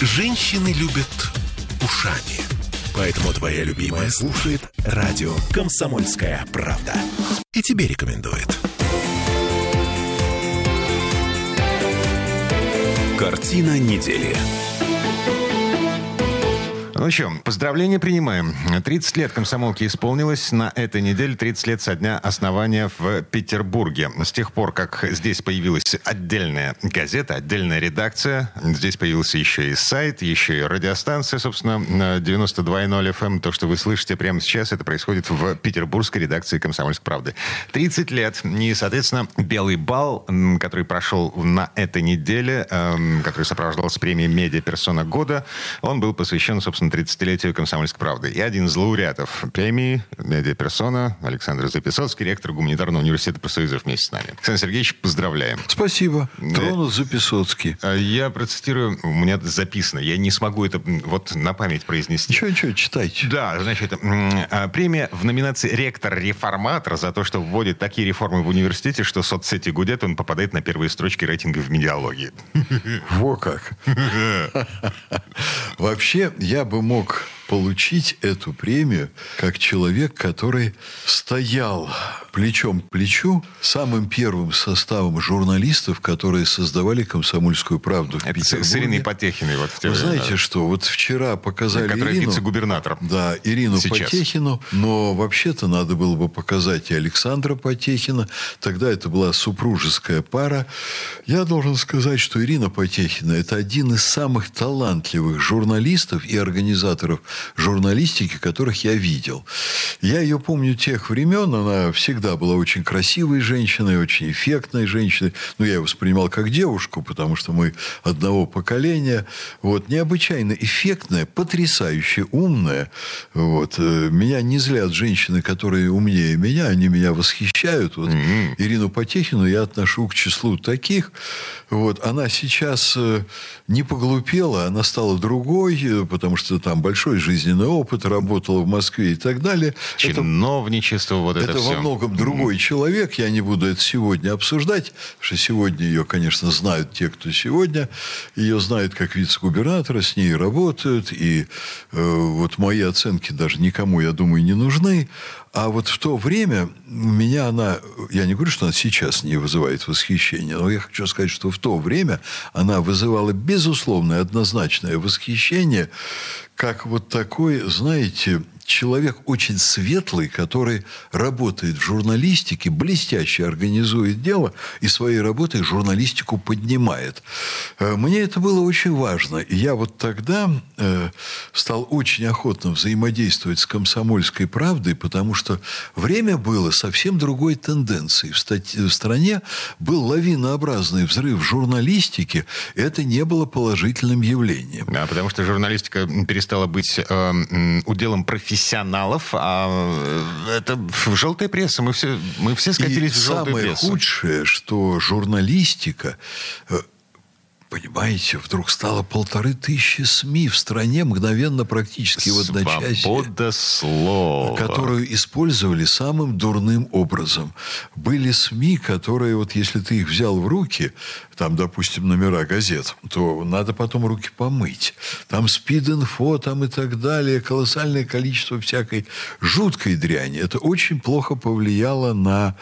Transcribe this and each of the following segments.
Женщины любят ушами. Поэтому твоя любимая слушает радио «Комсомольская правда». И тебе рекомендует. Картина недели. Ну что, поздравления принимаем. 30 лет комсомолки исполнилось на этой неделе, 30 лет со дня основания в Петербурге. С тех пор, как здесь появилась отдельная газета, отдельная редакция, здесь появился еще и сайт, еще и радиостанция, собственно, 92.0 FM. Эм. То, что вы слышите прямо сейчас, это происходит в петербургской редакции «Комсомольской правды». 30 лет. И, соответственно, белый бал, который прошел на этой неделе, эм, который сопровождался премией «Медиа Персона года», он был посвящен, собственно, 30-летию «Комсомольской правды». И один из лауреатов премии «Медиаперсона» Александр Записоцкий, ректор Гуманитарного университета профсоюзов вместе с нами. Александр Сергеевич, поздравляем. Спасибо. Тронут Записоцкий. А я процитирую, у меня записано, я не смогу это вот на память произнести. Ничего, ничего, читайте. Да, значит, а, премия в номинации «Ректор-реформатор» за то, что вводит такие реформы в университете, что соцсети гудят, он попадает на первые строчки рейтинга в медиалогии. Во как. Вообще, я бы мог получить эту премию как человек, который стоял плечом к плечу самым первым составом журналистов, которые создавали «Комсомольскую правду» в Это с Ириной Потехиной. Вот в Вы знаете, что вот вчера показали Которая Ирину... вице-губернатор. Да, Ирину Сейчас. Потехину. Но вообще-то надо было бы показать и Александра Потехина. Тогда это была супружеская пара. Я должен сказать, что Ирина Потехина – это один из самых талантливых журналистов и организаторов журналистики, которых я видел. Я ее помню тех времен, она всегда была очень красивой женщиной, очень эффектной женщиной. Ну, я ее воспринимал как девушку, потому что мы одного поколения. Вот, необычайно эффектная, потрясающе умная. Вот. Э, меня не злят женщины, которые умнее меня, они меня восхищают. Вот. Mm-hmm. Ирину Потехину я отношу к числу таких. Вот. Она сейчас э, не поглупела, она стала другой, э, потому что там большой жизненный опыт, работала в Москве и так далее. Чиновничество, это, вот это, это все. во многом другой человек. Я не буду это сегодня обсуждать, потому что сегодня ее, конечно, знают те, кто сегодня. Ее знают как вице-губернатора, с ней работают. И э, вот мои оценки даже никому, я думаю, не нужны. А вот в то время меня она, я не говорю, что она сейчас не вызывает восхищения, но я хочу сказать, что в то время она вызывала безусловное, однозначное восхищение, как вот такой, знаете, человек очень светлый, который работает в журналистике, блестяще организует дело и своей работой журналистику поднимает. Э, мне это было очень важно. И я вот тогда э, стал очень охотно взаимодействовать с комсомольской правдой, потому что время было совсем другой тенденции. В, стать... в стране был лавинообразный взрыв журналистики. Это не было положительным явлением. Да, потому что журналистика перестала быть э, уделом профессионалов профессионалов, а э, это желтая пресса. Мы все, мы все скатились И в желтую самое прессу. худшее, что журналистика э, Понимаете, вдруг стало полторы тысячи СМИ в стране мгновенно практически в одночасье. Свобода слова. Которую использовали самым дурным образом. Были СМИ, которые, вот если ты их взял в руки, там, допустим, номера газет, то надо потом руки помыть. Там спид-инфо, там и так далее, колоссальное количество всякой жуткой дряни. Это очень плохо повлияло на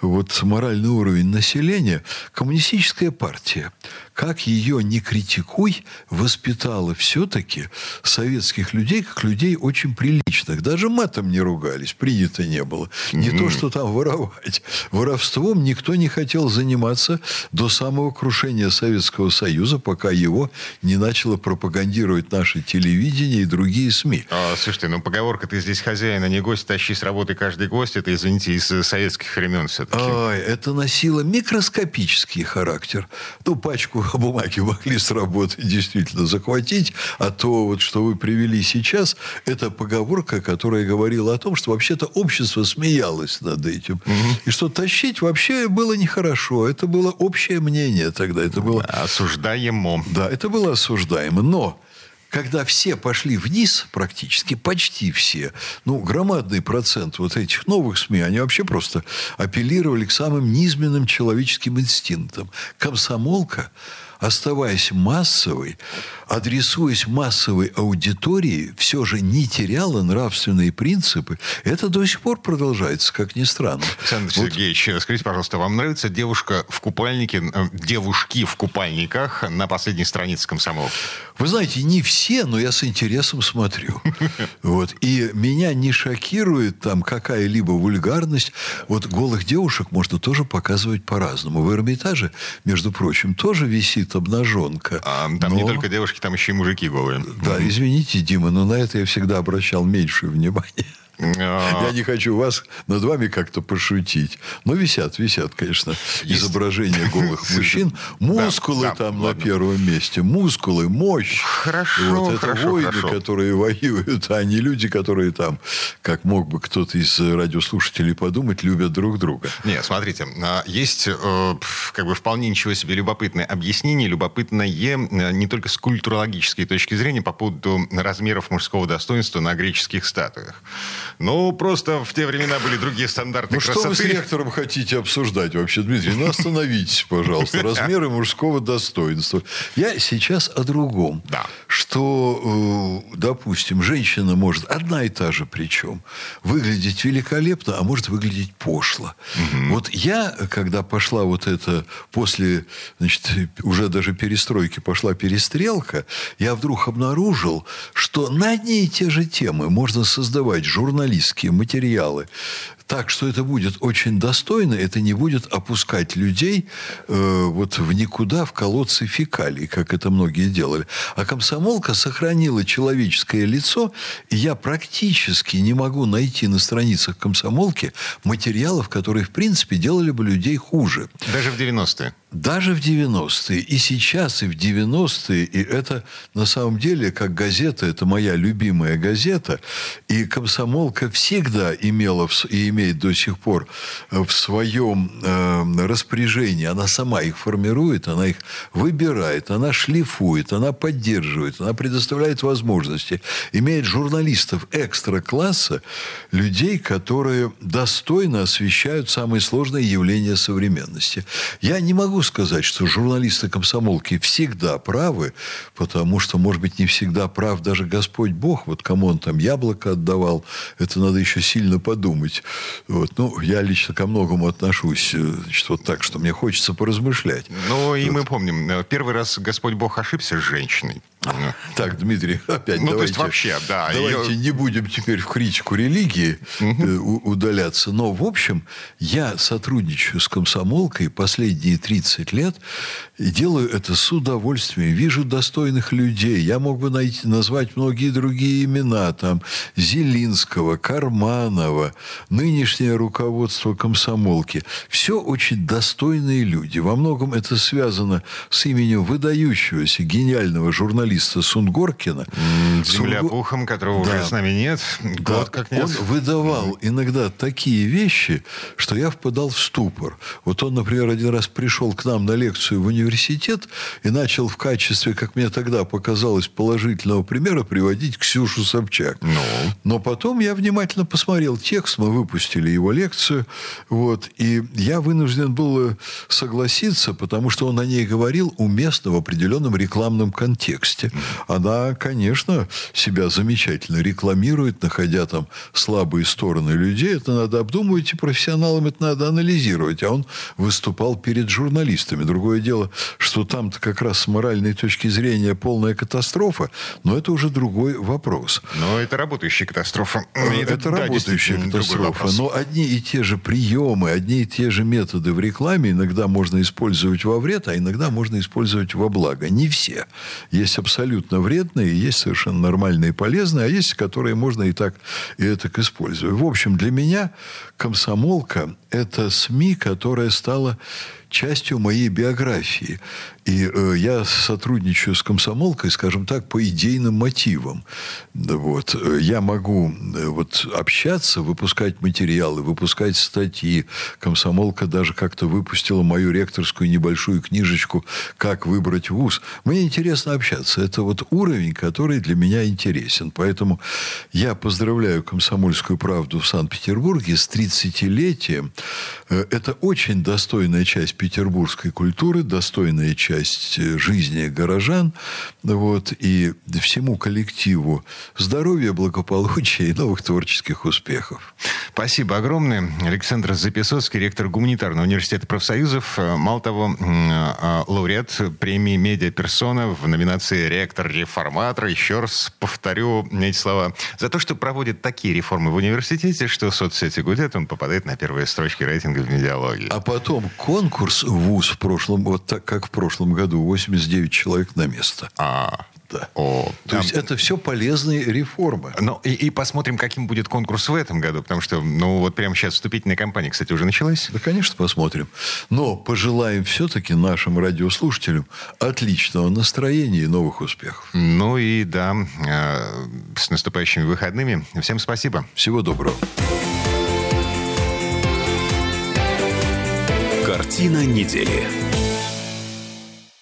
вот моральный уровень населения. Коммунистическая партия, как ее не критикуй, воспитала все-таки советских людей как людей очень приличных. Даже матом не ругались, принято не было. Не mm-hmm. то, что там воровать. Воровством никто не хотел заниматься до самого крушения Советского Союза, пока его не начало пропагандировать наше телевидение и другие СМИ. А, слушайте, ну поговорка «ты здесь хозяин, а не гость, тащи с работы каждый гость», это, извините, из советских времен все-таки. Ой, это носило микроскопический характер. Ну, пачку бумаги могли с работы действительно захватить, а то, вот, что вы привели сейчас, это поговорка, которая говорила о том, что вообще-то общество смеялось над этим. Угу. И что тащить вообще было нехорошо. Это было общее мнение тогда. Это было... Осуждаемо. Да, это было осуждаемо. Но когда все пошли вниз, практически почти все, ну, громадный процент вот этих новых СМИ, они вообще просто апеллировали к самым низменным человеческим инстинктам. Комсомолка оставаясь массовой, адресуясь массовой аудитории, все же не теряла нравственные принципы. Это до сих пор продолжается, как ни странно. Александр вот. Сергеевич, скажите, пожалуйста, вам нравится девушка в купальнике, э, девушки в купальниках на последней странице комсомол? Вы знаете, не все, но я с интересом смотрю. Вот. И меня не шокирует там какая-либо вульгарность. Вот голых девушек можно тоже показывать по-разному. В Эрмитаже, между прочим, тоже висит обнаженка. А, там но... не только девушки, там еще и мужики голые. Да, извините, Дима, но на это я всегда обращал меньшее внимание. А. Я не хочу вас над вами как-то пошутить. Но висят, висят, конечно, изображения голых мужчин. Мускулы там на первом месте. Мускулы, мощь. Хорошо, Вот это воины, которые воюют, а не люди, которые там, как мог бы кто-то из радиослушателей подумать, любят друг друга. Нет, смотрите, а, есть э, как бы вполне ничего себе любопытное объяснение, любопытное э, не только с культурологической точки зрения по поводу размеров мужского достоинства на греческих статуях. Ну, просто в те времена были другие стандарты ну, красоты. что вы с ректором хотите обсуждать вообще, Дмитрий? Ну, остановитесь, пожалуйста. Размеры мужского достоинства. Я сейчас о другом. Да. Что, э, допустим, женщина может, одна и та же причем, выглядеть великолепно, а может выглядеть пошло. Угу. Вот я, когда пошла вот это, после, значит, уже даже перестройки пошла перестрелка, я вдруг обнаружил, что на одни и те же темы можно создавать журналистские материалы так, что это будет очень достойно, это не будет опускать людей э, вот в никуда, в колодцы фекалий, как это многие делали. А комсомолка сохранила человеческое лицо, и я практически не могу найти на страницах комсомолки материалов, которые, в принципе, делали бы людей хуже. Даже в 90-е? Даже в 90-е. И сейчас, и в 90-е. И это, на самом деле, как газета, это моя любимая газета. И комсомолка всегда имела и имеет до сих пор э, в своем э, распоряжении, она сама их формирует, она их выбирает, она шлифует, она поддерживает, она предоставляет возможности, имеет журналистов экстра-класса, людей, которые достойно освещают самые сложные явления современности. Я не могу сказать, что журналисты комсомолки всегда правы, потому что, может быть, не всегда прав даже Господь Бог. Вот кому он там яблоко отдавал, это надо еще сильно подумать. Вот. Ну, я лично ко многому отношусь э, значит, вот так, что мне хочется поразмышлять. Ну, и вот. мы помним, э, первый раз Господь Бог ошибся с женщиной. Так, Дмитрий, опять ну, давайте, то есть вообще, да. Давайте ее... не будем теперь в критику религии угу. удаляться. Но, в общем, я сотрудничаю с комсомолкой последние 30 лет и делаю это с удовольствием. Вижу достойных людей. Я мог бы найти, назвать многие другие имена. Там Зелинского, Карманова, нынешнее руководство комсомолки. Все очень достойные люди. Во многом это связано с именем выдающегося, гениального журналиста журналиста Сунгоркина. Земля Сунго... пухом, которого да. уже с нами нет. Да. Год как нет. Он выдавал иногда такие вещи, что я впадал в ступор. Вот он, например, один раз пришел к нам на лекцию в университет и начал в качестве, как мне тогда показалось, положительного примера приводить Ксюшу Собчак. Ну. Но потом я внимательно посмотрел текст, мы выпустили его лекцию, вот, и я вынужден был согласиться, потому что он о ней говорил уместно в определенном рекламном контексте власти, она, конечно, себя замечательно рекламирует, находя там слабые стороны людей. Это надо обдумывать, и профессионалам это надо анализировать. А он выступал перед журналистами. Другое дело, что там-то как раз с моральной точки зрения полная катастрофа, но это уже другой вопрос. Но это работающая катастрофа. Это, это да, работающая катастрофа. Но одни и те же приемы, одни и те же методы в рекламе иногда можно использовать во вред, а иногда можно использовать во благо. Не все. Есть абсолютно вредные, есть совершенно нормальные и полезные, а есть, которые можно и так, и так использовать. В общем, для меня комсомолка – это СМИ, которая стала частью моей биографии. И э, я сотрудничаю с комсомолкой, скажем так, по идейным мотивам. Вот. Я могу э, вот, общаться, выпускать материалы, выпускать статьи. Комсомолка даже как-то выпустила мою ректорскую небольшую книжечку «Как выбрать вуз». Мне интересно общаться. Это вот уровень, который для меня интересен. Поэтому я поздравляю «Комсомольскую правду» в Санкт-Петербурге с 30-летием. Э, это очень достойная часть петербургской культуры, достойная часть жизни горожан. Вот, и всему коллективу здоровья, благополучия и новых творческих успехов. Спасибо огромное. Александр Записоцкий, ректор Гуманитарного университета профсоюзов. Мало того, а, лауреат премии «Медиаперсона» в номинации «Ректор-реформатор». Еще раз повторю эти слова. За то, что проводит такие реформы в университете, что соцсети гудят, он попадает на первые строчки рейтинга в медиалогии. А потом конкурс в ВУЗ в прошлом, вот так как в прошлом году, 89 человек на место. А, да. О, То там... есть это все полезные реформы. Ну, и, и посмотрим, каким будет конкурс в этом году, потому что, ну, вот прямо сейчас вступительная кампания, кстати, уже началась. Да, конечно, посмотрим. Но пожелаем все-таки нашим радиослушателям отличного настроения и новых успехов. Ну и да, э, с наступающими выходными. Всем спасибо. Всего доброго. Картина недели.